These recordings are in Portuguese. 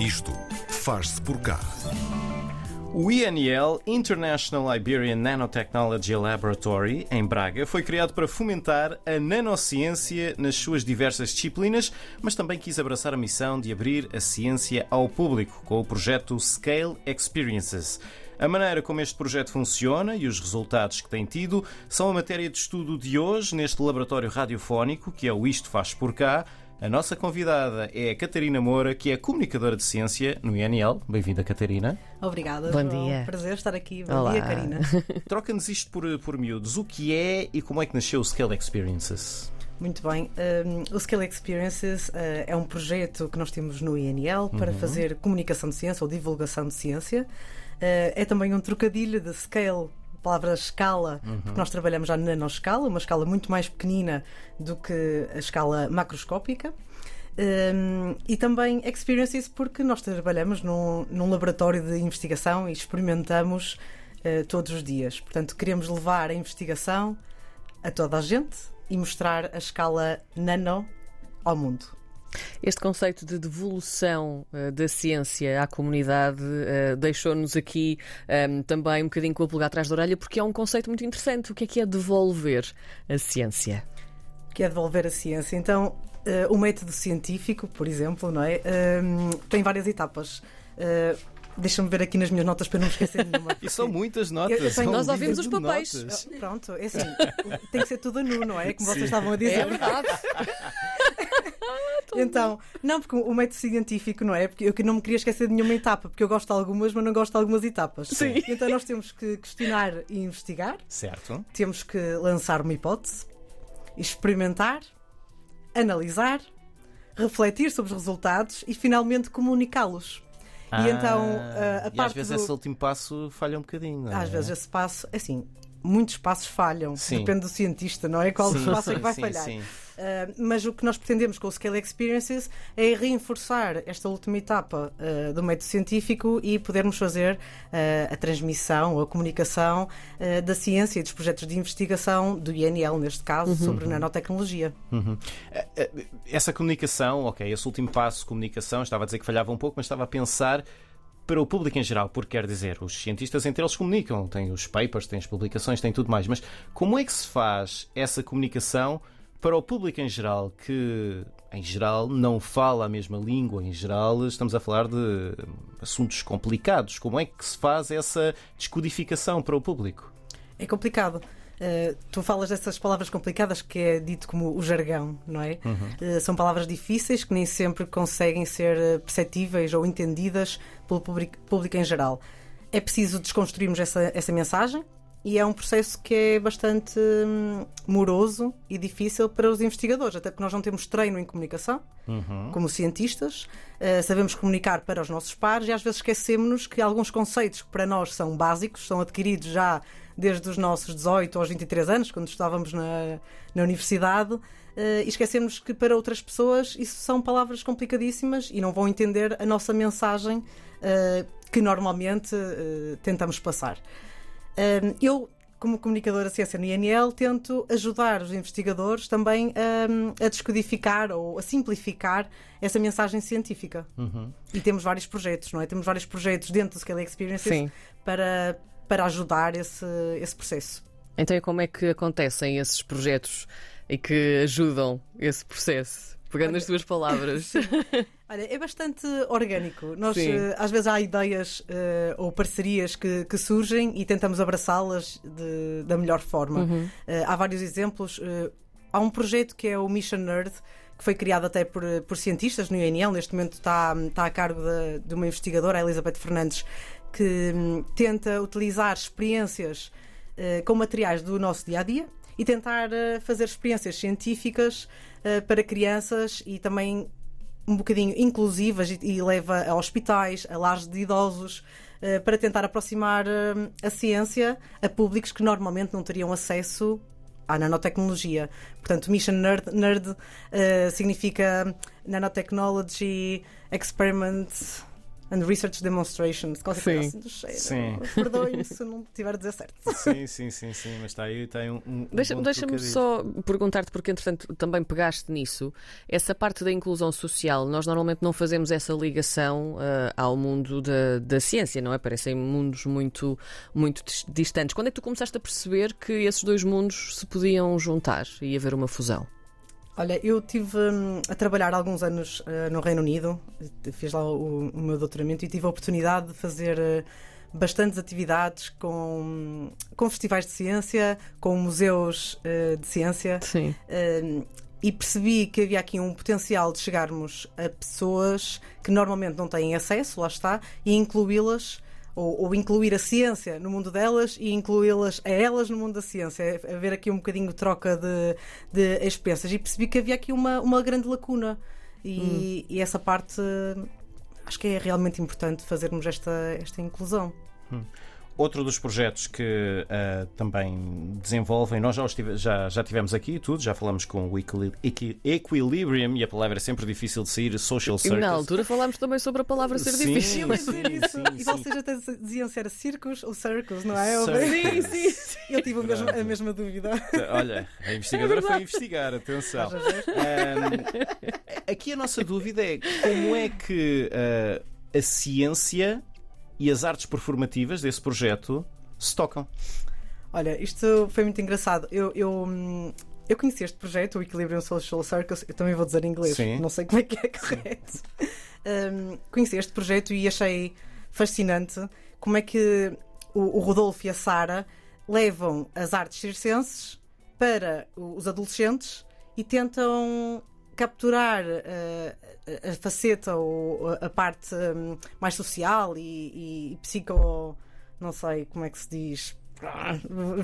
Isto faz-se por cá. O INL, International Iberian Nanotechnology Laboratory, em Braga, foi criado para fomentar a nanociência nas suas diversas disciplinas, mas também quis abraçar a missão de abrir a ciência ao público com o projeto Scale Experiences. A maneira como este projeto funciona e os resultados que tem tido são a matéria de estudo de hoje neste laboratório radiofónico, que é o Isto Faz Por Cá. A nossa convidada é a Catarina Moura, que é comunicadora de ciência no INL. Bem-vinda, Catarina. Obrigada. Bom João. dia. Prazer estar aqui. Bom Olá. dia, Karina. Troca-nos isto por, por miúdos. O que é e como é que nasceu o Scale Experiences? Muito bem. Um, o Scale Experiences uh, é um projeto que nós temos no INL para fazer comunicação de ciência ou divulgação de ciência. Uh, é também um trocadilho de scale, palavra escala, porque nós trabalhamos já na nanoscala, uma escala muito mais pequenina do que a escala macroscópica. Um, e também experiences porque nós trabalhamos num, num laboratório de investigação e experimentamos uh, todos os dias. Portanto, queremos levar a investigação a toda a gente e mostrar a escala nano ao mundo. Este conceito de devolução eh, da ciência à comunidade eh, deixou-nos aqui ehm, também um bocadinho com a pulga atrás da orelha, porque é um conceito muito interessante. O que é que é devolver a ciência? que é devolver a ciência. Então, eh, o método científico, por exemplo, não é? Ehm, tem várias etapas. Deixa-me ver aqui nas minhas notas para não me esquecer de nenhuma. E são muitas notas. Eu- eu tenho- Nós ouvimos os papéis. notas. Pronto, é assim, tem que ser tudo nu, não é? Como vocês Sim. estavam a dizer. É verdade. Então, não, porque o método científico, não é? Porque eu não me queria esquecer de nenhuma etapa, porque eu gosto de algumas, mas não gosto de algumas etapas. Sim. Então nós temos que questionar e investigar, Certo. temos que lançar uma hipótese, experimentar, analisar, refletir sobre os resultados e finalmente comunicá-los. E então, a- a e às parte vezes do- esse último passo falha um bocadinho. não é? Às vezes esse passo, assim, muitos passos falham, Sim. depende do cientista, não é? Qual Sim, passo é que vai sim, falhar. sim. Uh, mas o que nós pretendemos com o Scale Experiences é reforçar esta última etapa uh, do método científico e podermos fazer uh, a transmissão a comunicação uh, da ciência e dos projetos de investigação do INL, neste caso, sobre nanotecnologia. Uhum. Eh, eh, Essa comunicação, ok, esse último passo, comunicação, estava a dizer que falhava um pouco, mas estava a pensar para o público em geral, porque quer dizer, os cientistas entre eles comunicam, têm os papers, têm as publicações, têm tudo mais, mas como é que se faz essa comunicação para o público em geral, que em geral não fala a mesma língua, em geral estamos a falar de assuntos complicados, como é que se faz essa descodificação para o público? É complicado. Uh, tu falas dessas palavras complicadas que é dito como o jargão, não é? Uh, são palavras difíceis que nem sempre conseguem ser uh, perceptíveis ou entendidas pelo público, público em geral. É preciso desconstruirmos essa, essa mensagem e é um processo que é bastante hum, moroso e difícil para os investigadores, até porque nós não temos treino em comunicação, como cientistas, Uh, sabemos comunicar para os nossos pares e às vezes esquecemos que alguns conceitos que para nós são básicos, são adquiridos já desde os nossos 18 aos 23 anos, quando estávamos na, na universidade, uh, e esquecemos que para outras pessoas isso são palavras complicadíssimas e não vão entender a nossa mensagem uh, que normalmente uh, tentamos passar. Eu, como comunicadora ciência no INL, tento ajudar os investigadores também um, a descodificar ou a simplificar essa mensagem científica. E temos vários projetos, não é? Temos vários projetos dentro do Scale Experiences Sim. para, para ajudar esse, esse processo. Então, como é que acontecem esses projetos e que ajudam esse processo? Pegando as tuas palavras. Olha, é bastante orgânico. Nós, Sim. eh, às vezes, há ideias eh, ou parcerias que, que surgem e tentamos abraçá-las da melhor forma. Eh, há vários exemplos. Eh, há um projeto que é o Mission Nerd, que foi criado até por, por cientistas no INL. Neste momento está, está a cargo de, de uma investigadora, a Elizabeth Fernandes, que hum, tenta utilizar experiências eh, com materiais do nosso dia a dia e tentar eh, fazer experiências científicas eh, para crianças e também um bocadinho inclusivas e, e leva a hospitais, a lares de idosos, para tentar aproximar eh, a ciência a públicos que normalmente não teriam acesso à nanotecnologia. Portanto, Mission Nerd, nerd significa Nanotechnology Experiment and Research Demonstrations, qualquer coisa Sim. assim do cheiro. Sim. Perdoem-me se eu não estiver a dizer certo. Sim, sim, sim, sim, mas está aí, tem um. um Deixa-me trocadilho. só perguntar-te, porque entretanto também pegaste nisso, essa parte da inclusão social, nós normalmente não fazemos essa ligação ah, ao mundo da, da ciência, não é? Parecem mundos muito, muito dis- distantes. Quando é que tu começaste a perceber que esses dois mundos se podiam juntar e haver uma fusão? Olha, eu estive hum, a trabalhar alguns anos eh, no Reino Unido, fiz lá o, o meu doutoramento e tive a oportunidade de fazer eh, bastantes atividades com, com festivais de ciência, com museus eh, de ciência. Sim. Um, e percebi que havia aqui um potencial de chegarmos a pessoas que normalmente não têm acesso, lá está, e incluí-las. Ou, ou incluir a ciência no mundo delas e incluí-las a elas no mundo da ciência, haver aqui um bocadinho de troca de, de experiências. E percebi que havia aqui uma, uma grande lacuna, e, e essa parte acho que é realmente importante fazermos esta, esta inclusão. Outro dos projetos que ah, também desenvolvem, nós já, os tive- já, já tivemos aqui e tudo, já falamos com o Equi- Equilibrium, e a palavra é sempre difícil de sair, Social E Circus. na altura falámos também sobre a palavra ser Sim, difícil. Sim, dizer isso. sim, e vocês até diziam se era circos ou circos, não é? Circus. Sim, sim. Eu tive a mesma, a mesma dúvida. Olha, a investigadora foi investigar, atenção. Ahm, aqui a nossa dúvida é como é que ah, a ciência e as artes performativas desse projeto se tocam. Olha, isto foi muito engraçado. Eu, eu, hum, eu conheci este projeto, o Equilibrium Social Circus, eu também vou dizer em inglês, Sim. não sei como é que é correto. Hum, conheci este projeto e achei fascinante como é que o, o Rodolfo e a Sara levam as artes circenses para os adolescentes e tentam capturar eh, a- a faceta ou a- parte hum, mais social e, e, e psico. não sei como é que se diz. Ah,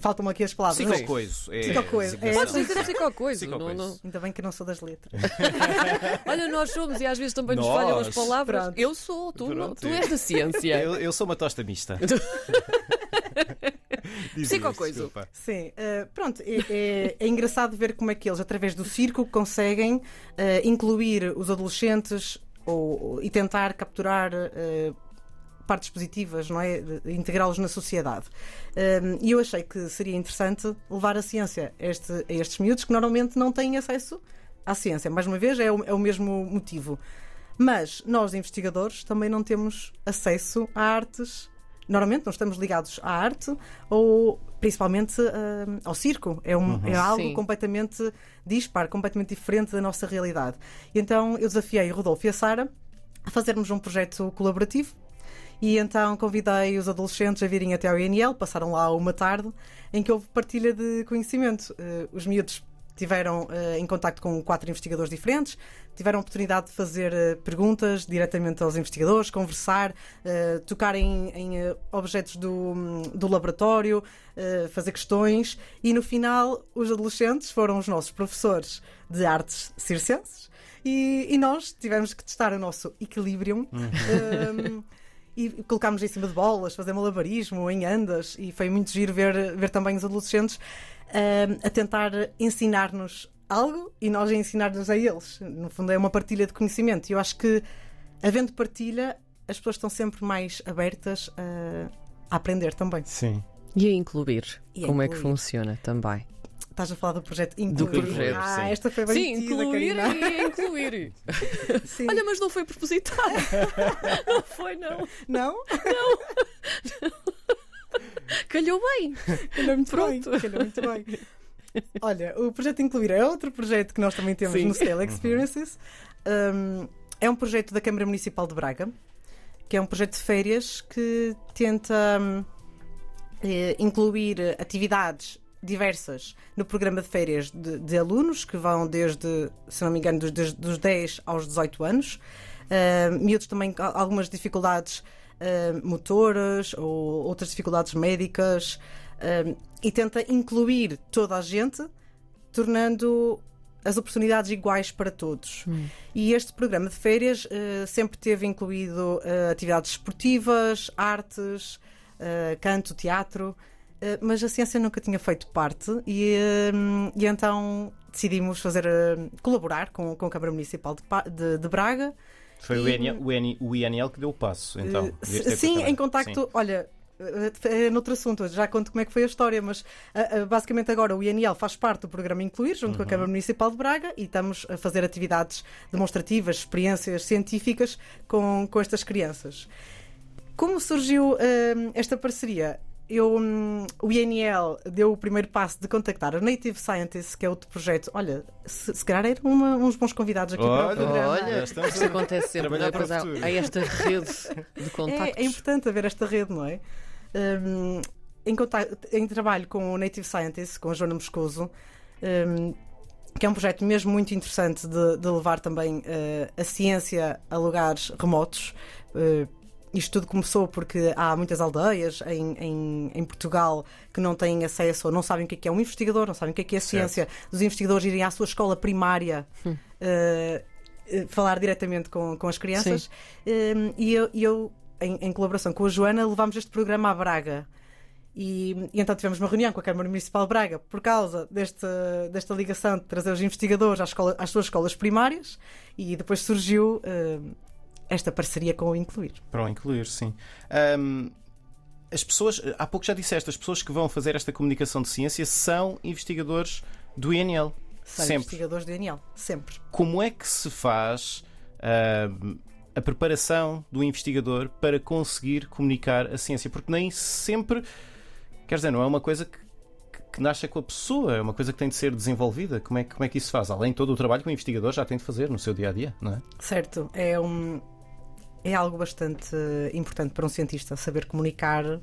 Faltam-me aqui as palavras. Psicocoiso. É Psicocoiso. designação. Podes dizer. Psicocoisa. Não, não. Ainda bem que eu não sou das letras. Olha, nós somos e às vezes também nos Nós. falham as palavras. Pronto. Eu sou, tu, Pronto. tu és da ciência. Eu, eu sou uma tosta mista. Dizias, Psicocoiso. desculpa. Sim, eh, pronto, é, é- é engraçado ver como é que eles, através do circo, conseguem eh, incluir os adolescentes ou, e tentar capturar eh, partes positivas, não é? Integrá-los na sociedade. Um, E eu achei que seria interessante levar a ciência a, este- a estes miúdos que normalmente não têm acesso à ciência. Mais uma vez, é o, é o mesmo motivo. Mas nós, investigadores, também não temos acesso a artes. Normalmente não estamos ligados à arte ou principalmente ah, ao circo. É, um- é algo Sim. completamente dispar, completamente diferente da nossa realidade. E então eu desafiei o Rodolfo e a Sara a fazermos um projeto colaborativo e então convidei os adolescentes a virem até ao INL, passaram lá uma tarde em que houve partilha de conhecimento. Eh, os miúdos tiveram eh, em contacto com quatro investigadores diferentes, tiveram a oportunidade de fazer eh, perguntas diretamente aos investigadores, conversar, eh, tocar em, em, objetos do, do laboratório, fazer questões e no final os adolescentes foram os nossos professores de artes circenses e, e nós tivemos que testar o nosso equilíbrio. Um, e colocámos em cima de bolas, fazer malabarismo em andas, e foi muito giro ver, ver também os adolescentes a tentar ensinar-nos algo e nós a ensinar-nos a eles. No fundo, é uma partilha de conhecimento. E eu acho que, havendo partilha, as pessoas estão sempre mais abertas a, a aprender também. Sim. E a incluir. E a Como é que incluir. funciona também? Estás a falar do projeto Incluir. projeto, ah, sim. esta foi bem Sim, metida, incluir Karina. e incluir. Sim. Olha, mas não foi propositado. não foi, não. Não? Calhou bem. Calhou muito Pronto. bem. Calhou muito bem. Olha, o projeto Incluir é outro projeto que nós também temos Sim. no Scale Experiences. Um, é um projeto da Câmara Municipal de Braga, que é um projeto de férias que tenta hum, eh, incluir atividades diversas no programa de férias de, de alunos que vão desde, se não me engano, dos, dos- dos 10 aos 18 anos. Uh, miúdos também com algumas dificuldades uh, motoras ou outras dificuldades médicas uh, e tenta incluir toda a gente, tornando as oportunidades iguais para todos. E este programa de férias uh, sempre teve incluído atividades esportivas, artes, canto, teatro, mas a ciência nunca tinha feito parte e, e então decidimos fazer colaborar com, com a Câmara Municipal de, de- de Braga Foi o E- INL, o INL o INL que deu o passo, então. Eh, ter sim, em contacto, Sim. olha. eh, É noutro assunto, já conto como é que foi a história, mas basicamente agora o INL faz parte do programa Incluir, junto com Uhum. a Câmara Municipal de Braga, e estamos a fazer atividades demonstrativas, experiências científicas com, com estas crianças. Como surgiu ah, esta parceria? Eu, hum, o INL deu o primeiro passo de contactar a Native Scientists, que é outro projeto. Olha, se, se calhar eram uma- uns bons convidados aqui para o Olha, programa. Olha, isto a acontece sempre. trabalhar né? para o Pois há, esta rede de contactos. É, é importante haver esta rede, não é? Um, em, contato- em trabalho com o Native Scientist, com a Joana Moscoso, um, que é um projeto mesmo muito interessante de, de levar também uh, a ciência a lugares remotos. Uh, isto tudo começou porque há muitas aldeias em, em, em Portugal que não têm acesso ou não sabem o que é, que é um investigador, não sabem o que é, que é ciência. Os investigadores irem à sua escola primária uh, uh, falar diretamente com, com as crianças. Um, e eu, eu, em, em colaboração com a Joana, levámos este programa à Braga. E, e então tivemos uma reunião com a Câmara Municipal de Braga por causa deste, desta ligação de trazer os investigadores às, escola- às suas escolas primárias e depois surgiu uh, esta parceria com o Incluir. Para o incluir, sim. Ahm, as pessoas, há pouco já disseste, as pessoas que vão fazer esta comunicação de ciência são investigadores do INL. São Sempre. investigadores do INL, sempre. Como é que se faz ahm, a preparação do investigador para conseguir comunicar a ciência? Porque nem sempre, quer dizer, não é uma coisa que, que- nasce com a pessoa, é uma coisa que tem de ser desenvolvida. Como é, como é que isso se faz? Além de todo o trabalho que o investigador já tem de fazer no seu dia a dia, não é? Certo, é, um, é algo bastante eh, importante para um cientista saber comunicar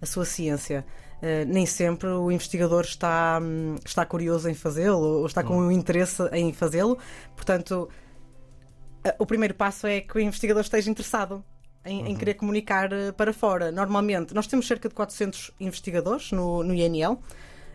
a sua ciência. Eh, nem sempre o investigador está, hum, está curioso em fazê-lo ou está com um interesse em fazê-lo. Portanto, o primeiro passo é que o investigador esteja interessado em, em querer comunicar eh, para fora. Normalmente, nós temos cerca de 400 investigadores no, no INL.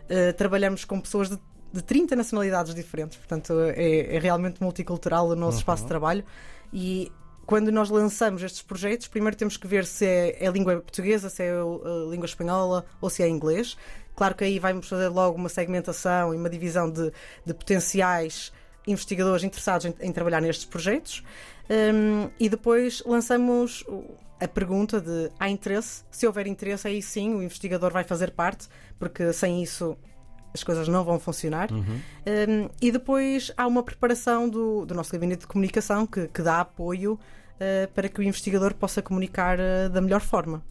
Eh, trabalhamos com pessoas de, de 30 nacionalidades diferentes, portanto, é, é realmente multicultural o nosso espaço de trabalho. E quando nós lançamos estes projetos, primeiro temos que ver se é, é língua portuguesa, se é uh, língua espanhola ou se é inglês. Claro que aí vamos fazer logo uma segmentação e uma divisão de, de potenciais investigadores interessados em, em trabalhar nestes projetos. Um, e depois lançamos a pergunta de há interesse? Se houver interesse, aí sim o investigador vai fazer parte, porque sem isso as coisas não vão funcionar. Um, e depois há uma preparação do, do nosso gabinete de comunicação que, que dá apoio para que o investigador possa comunicar uh, da melhor forma.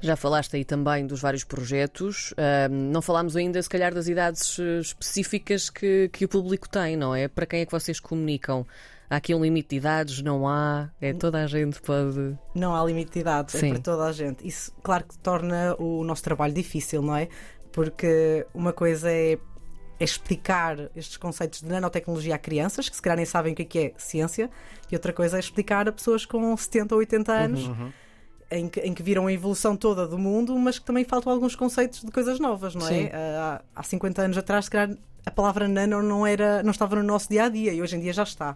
Já falaste aí também dos vários projetos. Não falámos ainda, se calhar, das idades eh, específicas que, que o público tem, não é? Para quem é que vocês comunicam? Há aqui um limite de idades? Não há? É toda a gente pode. Não há limite de idade, Sim. é para toda a gente. Isso, claro que torna o nosso trabalho difícil, não é? Porque uma coisa é, é explicar estes conceitos de nanotecnologia a crianças, que se calhar nem sabem o que é, que é ciência, e outra coisa é explicar a pessoas com 70 ou 80 anos. Em que, em que viram a evolução toda do mundo, mas que também faltam alguns conceitos de coisas novas, não Sim. é? Há, há 50 anos atrás, se calhar, a palavra nano não, era, não estava no nosso dia a dia e hoje em dia já está.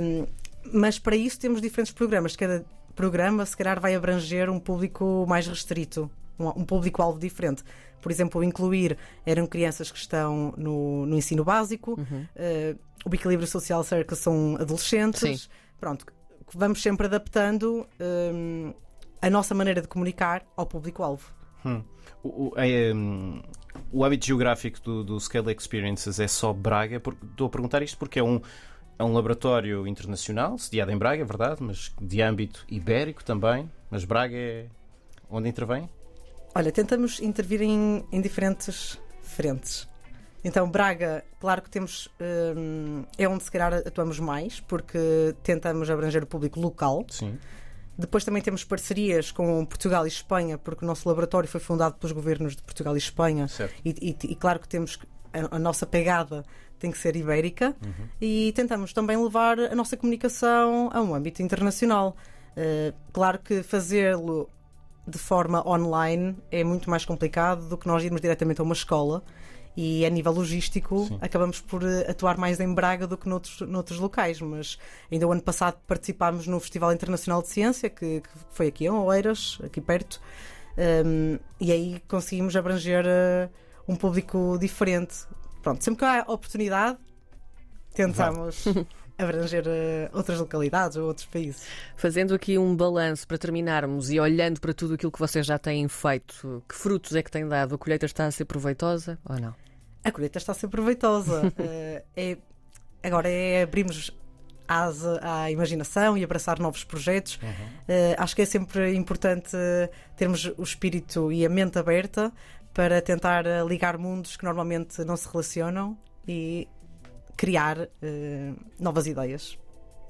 Um, mas para isso temos diferentes programas. Cada programa, se calhar, vai abranger um público mais restrito, um, um público-alvo diferente. Por exemplo, incluir eram crianças que estão no, no ensino básico, uh, o Equilíbrio Social Circle são adolescentes. Sim. Pronto, vamos sempre adaptando um, a nossa maneira de comunicar ao público-alvo. Hum. O, o- é, hum, o hábito geográfico do, do Scale Experiences é só Braga? Porque- Estou a perguntar isto porque é um, é um laboratório internacional, sediado em Braga, é verdade, mas de âmbito ibérico também. Mas Braga é onde intervém? Olha, tentamos intervir em, em diferentes frentes. Então, Braga, claro que temos. hum, é onde se calhar atuamos mais, porque tentamos abranger o público local. Sim. Depois também temos parcerias com Portugal e Espanha, porque o nosso laboratório foi fundado pelos governos de Portugal e Espanha. Certo. E, e- e claro que temos a, a nossa pegada tem que ser ibérica e tentamos também levar a nossa comunicação a um âmbito internacional. Eh, claro que fazê-lo de forma online é muito mais complicado do que nós irmos diretamente a uma escola. E a nível logístico, Sim. acabamos por eh, atuar mais em Braga do que noutros, noutros locais. Mas ainda o ano passado participámos no Festival Internacional de Ciência, que, que foi aqui em Oeiras, aqui perto, Um, e aí conseguimos abranger eh, um público diferente. Pronto, sempre que há oportunidade, tentamos. abranger uh, outras localidades ou outros países. Fazendo aqui um balanço para terminarmos e olhando para tudo aquilo que vocês já têm feito, que frutos é que tem dado? A colheita está a ser proveitosa ou não? A colheita está a ser proveitosa. uh, é, agora é abrirmos asa à imaginação e abraçar novos projetos. Uhum. Uh, acho que é sempre importante termos o espírito e a mente aberta para tentar ligar mundos que normalmente não se relacionam e criar uh, novas ideias.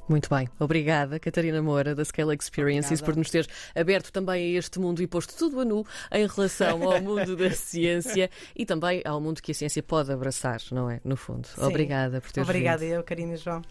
Muito bem, obrigada Catarina Moura da Scale Experiences obrigada. por nos ter aberto também a este mundo e posto tudo a nu em relação ao mundo da ciência e também ao mundo que a ciência pode abraçar, não é? No fundo. Sim. Obrigada por ter Obrigada vindo. eu, Karina João.